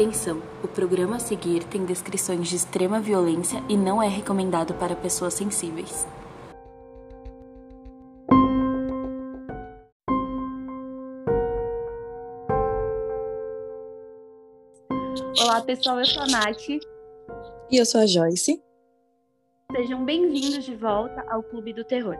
Atenção! O programa a seguir tem descrições de extrema violência e não é recomendado para pessoas sensíveis. Olá pessoal, eu sou a Nath. E eu sou a Joyce. Sejam bem-vindos de volta ao Clube do Terror.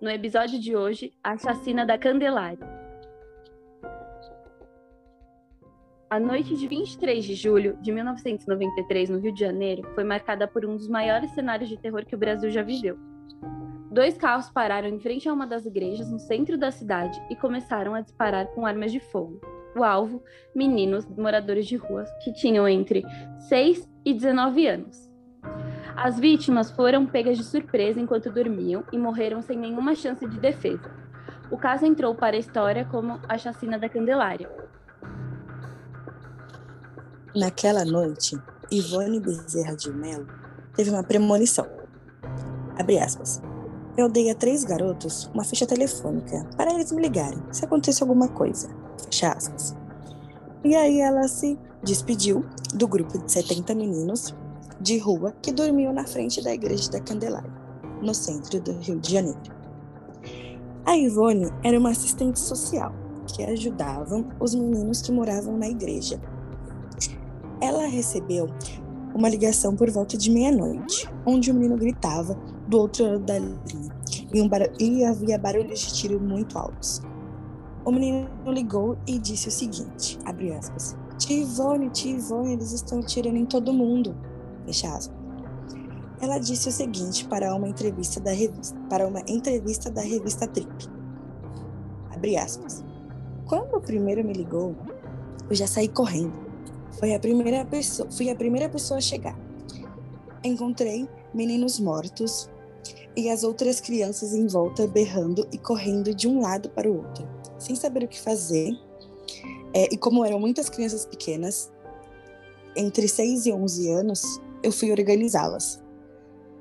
No episódio de hoje, a chacina da Candelária. A noite de 23 de julho de 1993, no Rio de Janeiro, foi marcada por um dos maiores cenários de terror que o Brasil já viveu. Dois carros pararam em frente a uma das igrejas no centro da cidade e começaram a disparar com armas de fogo. O alvo, meninos moradores de ruas que tinham entre 6 e 19 anos. As vítimas foram pegas de surpresa enquanto dormiam e morreram sem nenhuma chance de defesa. O caso entrou para a história como a chacina da Candelária, Naquela noite, Ivone Bezerra de Mello teve uma premonição. Abre aspas. Eu dei a três garotos uma ficha telefônica para eles me ligarem se acontecesse alguma coisa. Fecha aspas. E aí ela se despediu do grupo de 70 meninos de rua que dormiam na frente da igreja da Candelária, no centro do Rio de Janeiro. A Ivone era uma assistente social que ajudava os meninos que moravam na igreja ela recebeu uma ligação por volta de meia-noite, onde o menino gritava do outro lado da linha e, um e havia barulhos de tiro muito altos. O menino ligou e disse o seguinte, abre aspas, Tivone, Tivone, eles estão atirando em todo mundo, fecha aspas. Ela disse o seguinte para uma entrevista da revista, para uma entrevista da revista Trip. Abre aspas. Quando o primeiro me ligou, eu já saí correndo. Foi a primeira pessoa, fui a primeira pessoa a chegar. Encontrei meninos mortos e as outras crianças em volta berrando e correndo de um lado para o outro, sem saber o que fazer. É, e como eram muitas crianças pequenas, entre 6 e 11 anos, eu fui organizá-las.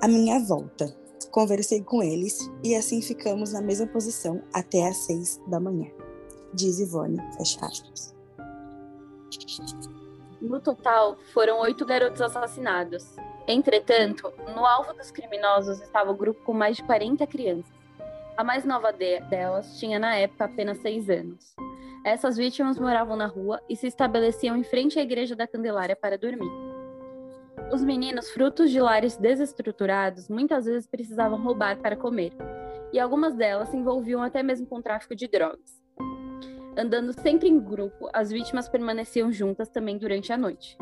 A minha volta, conversei com eles e assim ficamos na mesma posição até às 6 da manhã. Diz Ivone, fecha aspas. No total, foram oito garotos assassinados. Entretanto, no alvo dos criminosos estava o grupo com mais de 40 crianças. A mais nova de delas tinha na época apenas seis anos. Essas vítimas moravam na rua e se estabeleciam em frente à igreja da Candelária para dormir. Os meninos, frutos de lares desestruturados, muitas vezes precisavam roubar para comer, e algumas delas se envolviam até mesmo com tráfico de drogas. Andando sempre em grupo, as vítimas permaneciam juntas também durante a noite.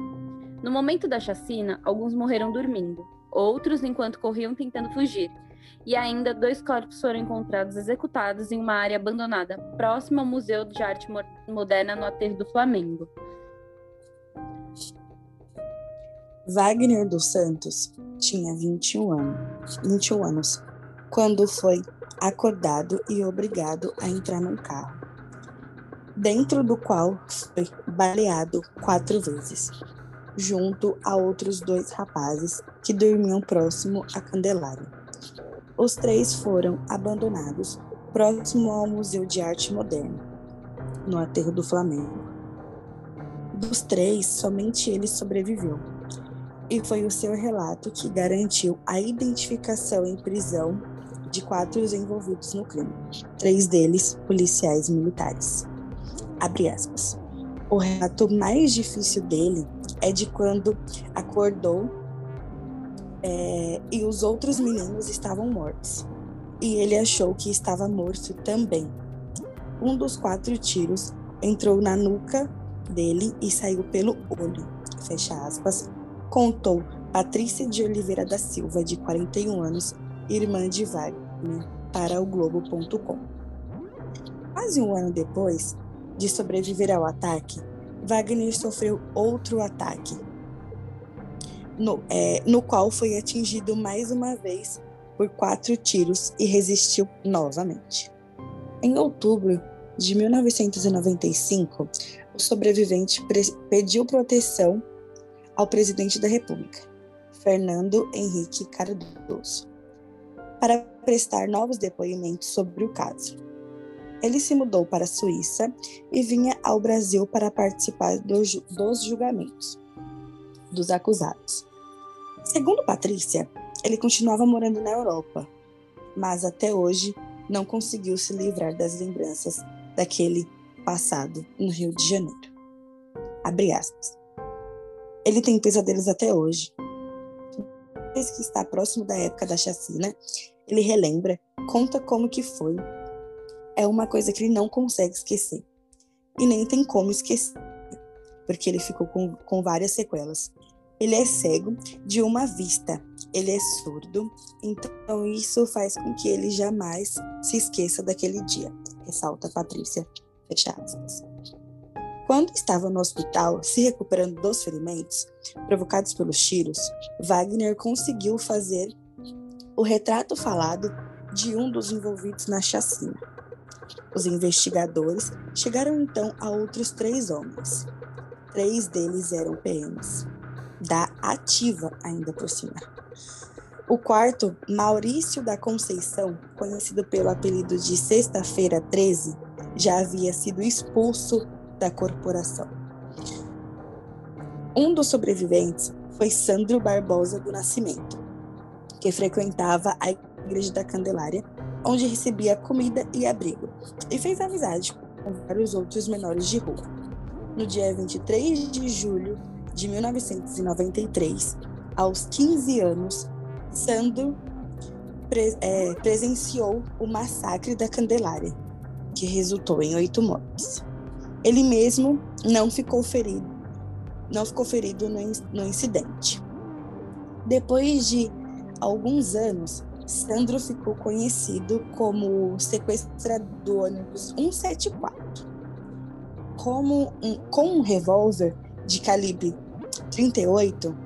No momento da chacina, alguns morreram dormindo, outros enquanto corriam tentando fugir, e ainda dois corpos foram encontrados executados em uma área abandonada, próxima ao Museu de Arte Moderna no Aterro do Flamengo. Wagner dos Santos tinha 21 anos, 21 anos quando foi acordado e obrigado a entrar num carro dentro do qual foi baleado quatro vezes, junto a outros dois rapazes que dormiam próximo à Candelária. Os três foram abandonados próximo ao Museu de Arte Moderna, no aterro do Flamengo. Dos três, somente ele sobreviveu, e foi o seu relato que garantiu a identificação em prisão de quatro envolvidos no crime, três deles policiais militares. Abre aspas. O relato mais difícil dele é de quando acordou é, e os outros meninos estavam mortos. E ele achou que estava morto também. Um dos quatro tiros entrou na nuca dele e saiu pelo olho. Fecha aspas. Contou Patrícia de Oliveira da Silva, de 41 anos, irmã de Wagner, para o Globo.com. Quase um ano depois, de sobreviver ao ataque, Wagner sofreu outro ataque, no, é, no qual foi atingido mais uma vez por quatro tiros e resistiu novamente. Em outubro de 1995, o sobrevivente pediu proteção ao presidente da República, Fernando Henrique Cardoso, para prestar novos depoimentos sobre o caso. Ele se mudou para a Suíça e vinha ao Brasil para participar dos, julgamentos dos acusados. Segundo Patrícia, ele continuava morando na Europa, mas até hoje não conseguiu se livrar das lembranças daquele passado no Rio de Janeiro. Abre aspas. Ele tem pesadelos até hoje. Desde que está próximo da época da chacina, ele relembra, conta como que foi. É uma coisa que ele não consegue esquecer. E nem tem como esquecer, porque ele ficou com, com várias sequelas. Ele é cego de uma vista, ele é surdo, então isso faz com que ele jamais se esqueça daquele dia, ressalta Patrícia. Fecha aspas. Quando estava no hospital, se recuperando dos ferimentos provocados pelos tiros, Wagner conseguiu fazer o retrato falado de um dos envolvidos na chacina. Os investigadores chegaram então a outros três homens. Três deles eram PMs, da ativa ainda por cima. O quarto, Maurício da Conceição, conhecido pelo apelido de Sexta-feira 13, já havia sido expulso da corporação. Um dos sobreviventes foi Sandro Barbosa do Nascimento, que frequentava a Igreja da Candelária, onde recebia comida e abrigo, e fez amizade com vários outros menores de rua. No dia 23 de julho de 1993, aos 15 anos, Sandro pre é, presenciou o massacre da Candelária, que resultou em oito mortes. Ele mesmo não ficou ferido, não ficou ferido no, no incidente. Depois de alguns anos, Sandro ficou conhecido como sequestrador do ônibus 174. Como um, com um revólver de calibre 38,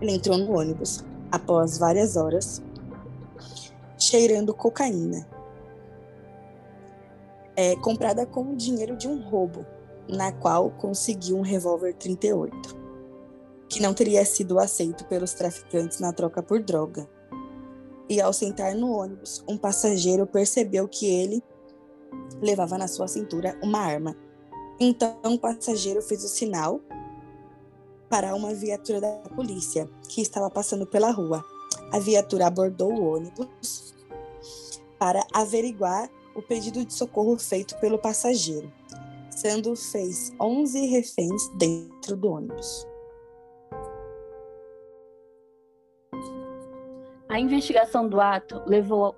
ele entrou no ônibus após várias horas, cheirando cocaína, é, comprada com o dinheiro de um roubo, na qual conseguiu um revólver 38, que não teria sido aceito pelos traficantes na troca por droga. E ao sentar no ônibus, um passageiro percebeu que ele levava na sua cintura uma arma. Então o passageiro fez o sinal para uma viatura da polícia que estava passando pela rua. A viatura abordou o ônibus para averiguar o pedido de socorro feito pelo passageiro. Sendo fez 11 reféns dentro do ônibus. A investigação do ato levou,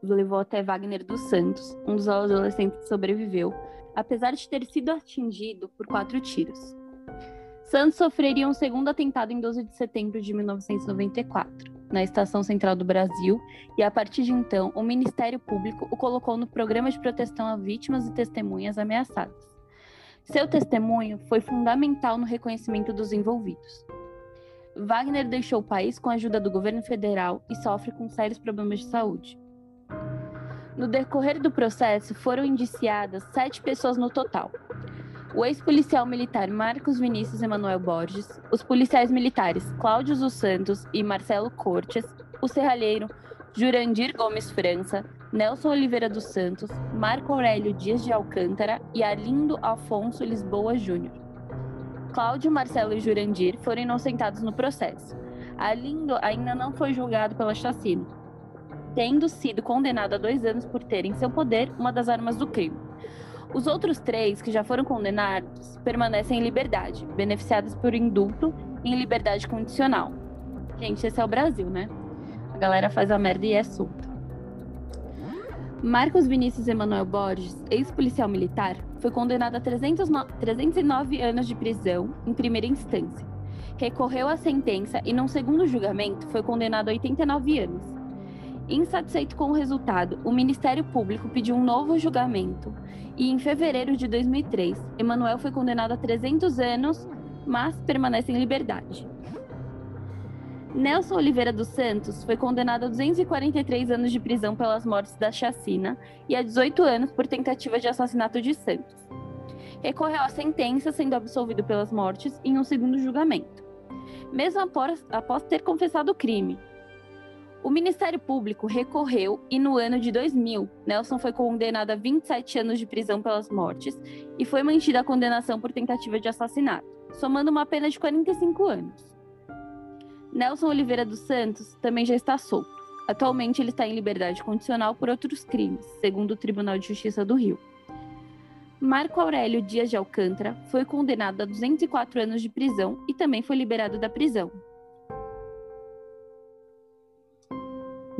levou até Wagner dos Santos, um dos adolescentes que sobreviveu, apesar de ter sido atingido por quatro tiros. Santos sofreria um segundo atentado em 12 de setembro de 1994, na Estação Central do Brasil, e a partir de então, o Ministério Público o colocou no Programa de Proteção a Vítimas e Testemunhas Ameaçadas. Seu testemunho foi fundamental no reconhecimento dos envolvidos. Wagner deixou o país com a ajuda do governo federal e sofre com sérios problemas de saúde. No decorrer do processo, foram indiciadas sete pessoas no total, o ex-policial militar Marcos Vinícius Emanuel Borges, os policiais militares Cláudio dos Santos e Marcelo Cortes, o serralheiro Jurandir Gomes França, Nelson Oliveira dos Santos, Marco Aurélio Dias de Alcântara e Arlindo Afonso Lisboa Júnior. Cláudio, Marcelo e Jurandir foram inocentados no processo. Arlindo ainda não foi julgado pela chacina, tendo sido condenado a dois anos por ter em seu poder uma das armas do crime. Os outros três, que já foram condenados, permanecem em liberdade, beneficiados por indulto em liberdade condicional. Gente, esse é o Brasil, né? A galera faz a merda e é solta. Marcos Vinícius Emanuel Borges, ex-policial militar, foi condenado a 309 anos de prisão em primeira instância. Recorreu à sentença e, num segundo julgamento, foi condenado a 89 anos. Insatisfeito com o resultado, o Ministério Público pediu um novo julgamento e, em fevereiro de 2003, Emanuel foi condenado a 300 anos, mas permanece em liberdade. Nelson Oliveira dos Santos foi condenado a 243 anos de prisão pelas mortes da chacina e a 18 anos por tentativa de assassinato de Santos. Recorreu à sentença, sendo absolvido pelas mortes em um segundo julgamento. Mesmo após, após ter confessado o crime, O Ministério Público recorreu e no ano de 2000, Nelson foi condenado a 27 anos de prisão pelas mortes e foi mantida a condenação por tentativa de assassinato, somando uma pena de 45 anos. Nelson Oliveira dos Santos também já está solto. Atualmente ele está em liberdade condicional por outros crimes, segundo o Tribunal de Justiça do Rio. Marco Aurélio Dias de Alcântara foi condenado a 204 anos de prisão e também foi liberado da prisão,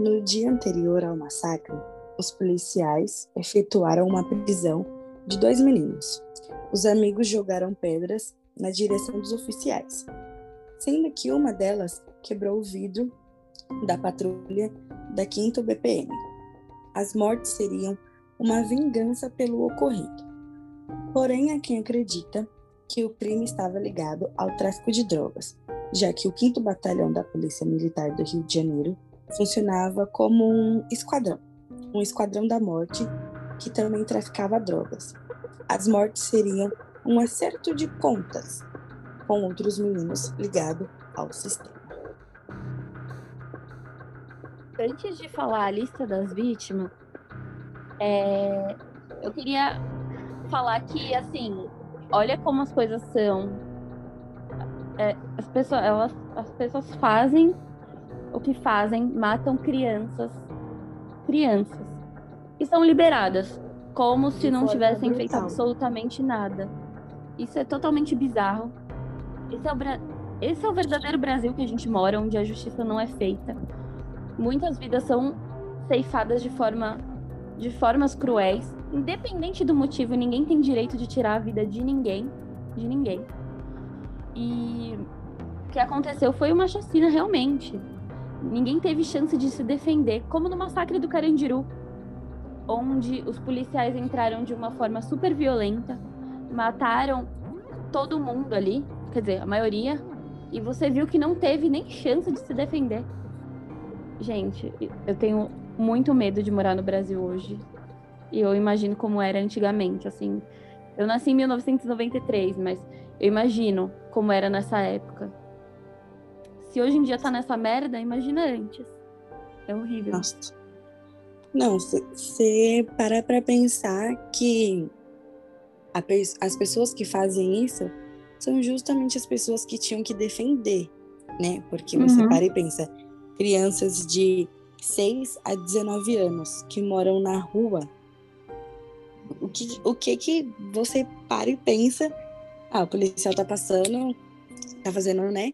No dia anterior ao massacre, os policiais efetuaram uma prisão de dois meninos. Os amigos jogaram pedras na direção dos oficiais, sendo que uma delas quebrou o vidro da patrulha da 5 BPM. As mortes seriam uma vingança pelo ocorrido. Porém, há quem acredita que o crime estava ligado ao tráfico de drogas, já que o 5 Batalhão da Polícia Militar do Rio de Janeiro funcionava como um esquadrão, um esquadrão da morte que também traficava drogas. As mortes seriam um acerto de contas com outros meninos ligado ao sistema. Antes de falar a lista das vítimas, é, eu queria falar que, assim, olha como as coisas são. É, as, pessoas, elas, as pessoas fazem o que fazem, matam crianças, crianças, e são liberadas, como se não tivessem feito absolutamente nada. Isso é totalmente bizarro. Esse é, o Bra... Esse é o verdadeiro Brasil que a gente mora, onde a justiça não é feita. Muitas vidas são ceifadas de forma de formas cruéis, independente do motivo, ninguém tem direito de tirar a vida de ninguém, de ninguém. E o que aconteceu foi uma chacina realmente. Ninguém teve chance de se defender, como no massacre do Carandiru, onde os policiais entraram de uma forma super violenta, mataram todo mundo ali, quer dizer, a maioria, e você viu que não teve nem chance de se defender. Gente, eu tenho muito medo de morar no Brasil hoje. E eu imagino como era antigamente, assim. Eu nasci em 1993, mas eu imagino como era nessa época. Se hoje em dia tá nessa merda, imagina antes. É horrível. Nossa. Não, você para pra pensar que a, as pessoas que fazem isso são justamente as pessoas que tinham que defender, né? Porque você uhum. para e pensa, crianças de 6 a 19 anos que moram na rua, o que, o que que você para e pensa? Ah, o policial tá passando, tá fazendo, né?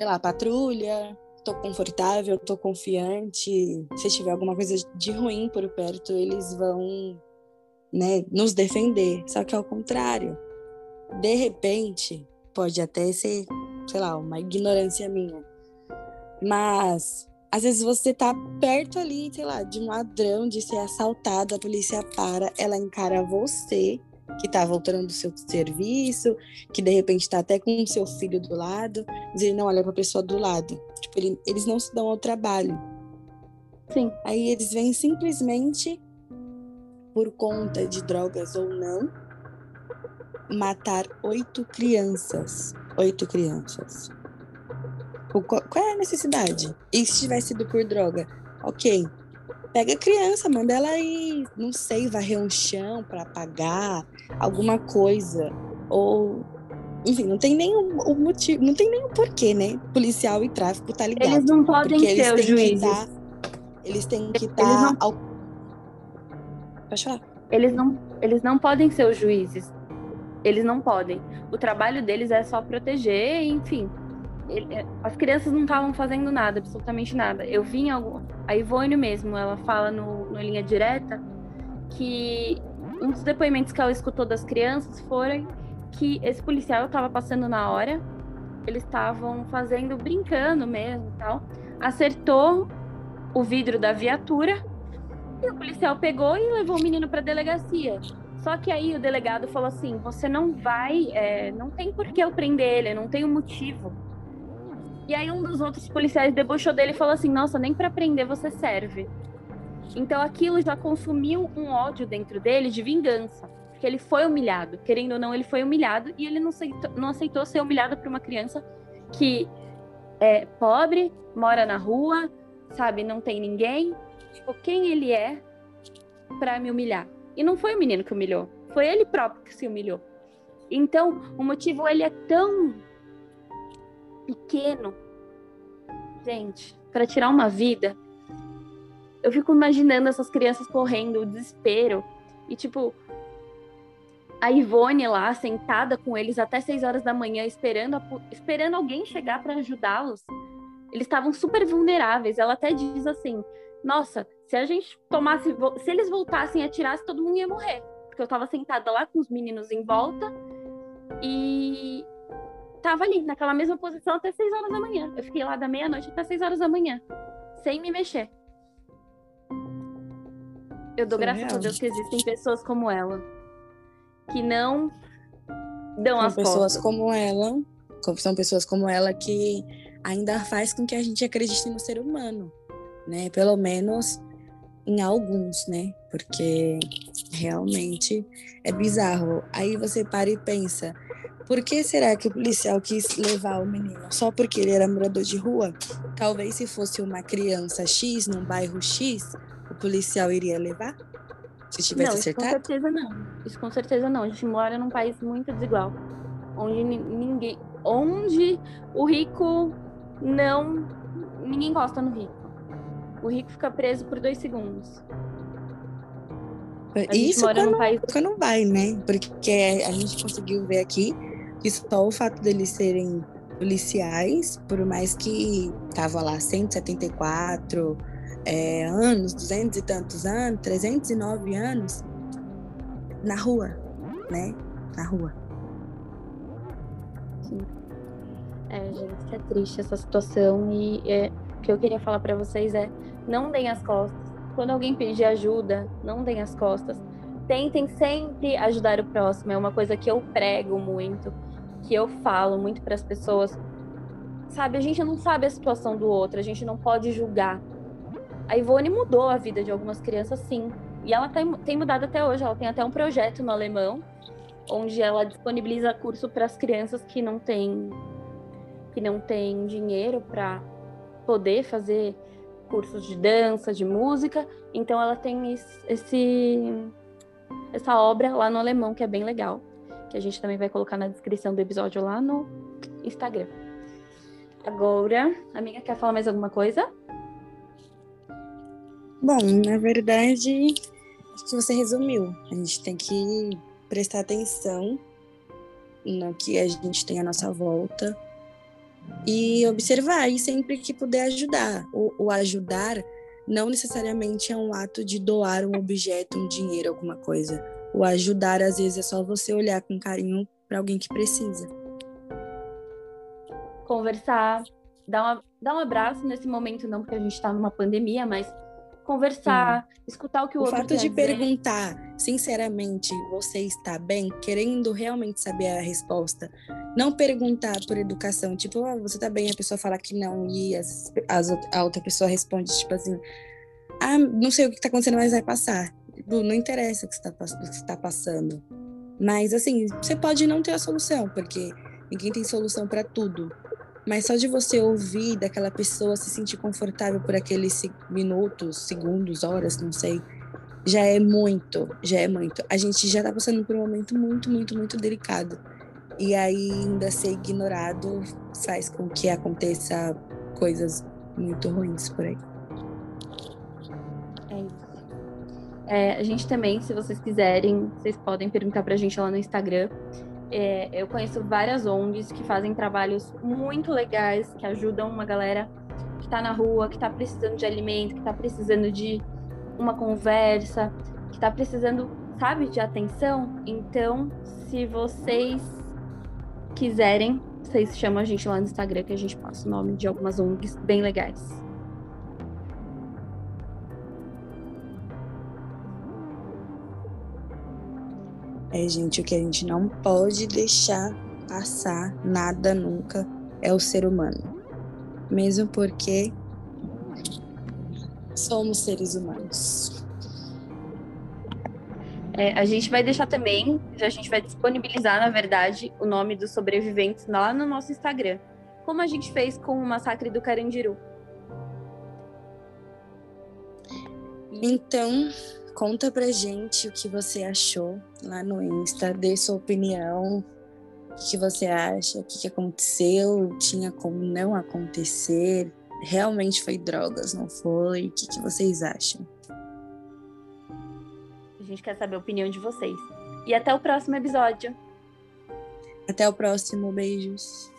sei lá, patrulha, tô confortável, tô confiante. Se tiver alguma coisa de ruim por perto, eles vão, né, nos defender. Só que ao contrário, de repente, pode até ser, sei lá, uma ignorância minha. Mas às vezes você tá perto ali, sei lá, de um ladrão, de ser assaltado, a polícia para, ela encara você que está voltando do seu serviço, que de repente está até com o seu filho do lado, ele não olha para a pessoa do lado. Tipo, ele, eles não se dão ao trabalho. Sim. Aí eles vêm simplesmente, por conta de drogas ou não, matar oito crianças. Oito crianças. Qual, qual é a necessidade? E se tivesse sido por droga? Ok, Pega a criança, manda ela ir, não sei, varrer um chão para apagar alguma coisa. Ou. Enfim, não tem nem o, motivo, não tem nem o porquê, né? Policial e tráfico tá ligado. Eles não podem ser os juízes. Tá, eles têm que estar. Tá não... ao... Pode falar. Eles não, eles não podem ser os juízes. Eles não podem. O trabalho deles é só proteger, enfim, ele, é, as crianças não estavam fazendo nada, absolutamente nada. Eu vi em algum. A Ivone mesmo, ela fala no, no Linha Direta que um dos depoimentos que ela escutou das crianças foram que esse policial estava passando na hora, eles estavam fazendo, brincando mesmo tal, acertou o vidro da viatura e o policial pegou e levou o menino para delegacia. Só que aí o delegado falou assim: você não vai, é, não tem por que eu prender ele, não tem um motivo. E aí um dos outros policiais debochou dele e falou assim: Nossa, nem para prender você serve. Então aquilo já consumiu um ódio dentro dele de vingança. Porque ele foi humilhado. Querendo ou não, ele foi humilhado e ele não aceitou, não aceitou ser humilhado por uma criança que é pobre, mora na rua, sabe, não tem ninguém. Tipo, quem ele é para me humilhar? E não foi o menino que humilhou, foi ele próprio que se humilhou. Então, o motivo ele é tão pequeno, gente, para tirar uma vida. Eu fico imaginando essas crianças correndo, o desespero. E tipo, a Ivone lá sentada com eles até 6 horas da manhã esperando, a, esperando alguém chegar para ajudá-los. Eles estavam super vulneráveis. Ela até diz assim: "Nossa, se a gente tomasse, se eles voltassem e atirassem, todo mundo ia morrer". Porque eu estava sentada lá com os meninos em volta e tava ali naquela mesma posição até 6 horas da manhã. Eu fiquei lá da meia-noite até 6 horas da manhã, sem me mexer. Eu dou graças a Deus que existem pessoas como ela que não dão são as pessoas costas. como ela, são pessoas como ela que ainda faz com que a gente acredite no ser humano, né? Pelo menos em alguns, né? Porque realmente é bizarro. Aí você para e pensa, por que será que o policial quis levar o menino? Só porque ele era morador de rua? Talvez se fosse uma criança X num bairro X, o policial iria levar? Se tivesse não, acertado? Com certeza não. Isso com certeza não. A gente mora num país muito desigual. Onde ninguém. Onde o rico não. Ninguém gosta no rico. O rico fica preso por dois segundos. A Isso quando, país... quando vai, né? Porque a gente conseguiu ver aqui que só o fato deles serem policiais, por mais que tava lá 174 é, anos, 200 e tantos anos, 309 anos, na rua, né? Na rua. Sim. É, gente, é triste essa situação e é, o que eu queria falar para vocês é não deem as costas. Quando alguém pedir ajuda, não deem as costas. Tentem sempre ajudar o próximo. É uma coisa que eu prego muito, que eu falo muito para as pessoas. Sabe, a gente não sabe a situação do outro, a gente não pode julgar. A Ivone mudou a vida de algumas crianças, sim. E ela tem, tem mudado até hoje. Ela tem até um projeto no alemão, onde ela disponibiliza curso para as crianças que não têm que não têm dinheiro para poder fazer cursos de dança, de música. Então ela tem esse essa obra lá no alemão que é bem legal, que a gente também vai colocar na descrição do episódio lá no Instagram. Agora, amiga, quer falar mais alguma coisa? Bom, na verdade, acho que você resumiu. A gente tem que prestar atenção no que a gente tem à nossa volta e observar e sempre que puder ajudar. O, o, ajudar não necessariamente é um ato de doar um objeto, um dinheiro, alguma coisa. O ajudar às vezes é só você olhar com carinho para alguém que precisa. Conversar, dar, uma, dar um abraço nesse momento não porque a gente está numa pandemia, mas conversar, Sim. escutar o que o, o outro fato de dizer. perguntar, sinceramente, você está bem, querendo realmente saber a resposta, não perguntar por educação, tipo, oh, você está bem, a pessoa fala que não e as, as, a outra pessoa responde tipo assim, ah, não sei o que está acontecendo, mas vai passar. Tipo, não interessa o que está tá passando. Mas assim, você pode não ter a solução, porque ninguém tem solução para tudo. Mas só de você ouvir daquela pessoa se sentir confortável por aqueles minutos, segundos, horas, não sei, já é muito, já é muito. A gente já tá passando por um momento muito, muito, muito delicado. E aí ainda ser ignorado faz com que aconteça coisas muito ruins por aí. É isso. É, a gente também, se vocês quiserem, vocês podem perguntar pra gente lá no Instagram. É, eu conheço várias ONGs que fazem trabalhos muito legais, que ajudam uma galera que está na rua, que está precisando de alimento, que está precisando de uma conversa, que está precisando, sabe, de atenção. Então, se vocês quiserem, vocês chamam a gente lá no Instagram que a gente passa o nome de algumas ONGs bem legais. É, gente, o que a gente não pode deixar passar nada nunca é o ser humano. Mesmo porque somos seres humanos. É, a gente vai deixar também, a gente vai disponibilizar, na verdade, o nome dos sobreviventes lá no nosso Instagram, como a gente fez com o massacre do Carandiru. Então, conta pra gente o que você achou lá no Insta, dê sua opinião, o que você acha, o que aconteceu, tinha como não acontecer, realmente foi drogas, não foi? O que, que vocês acham? A gente quer saber a opinião de vocês. E até o próximo episódio. Até o próximo, beijos.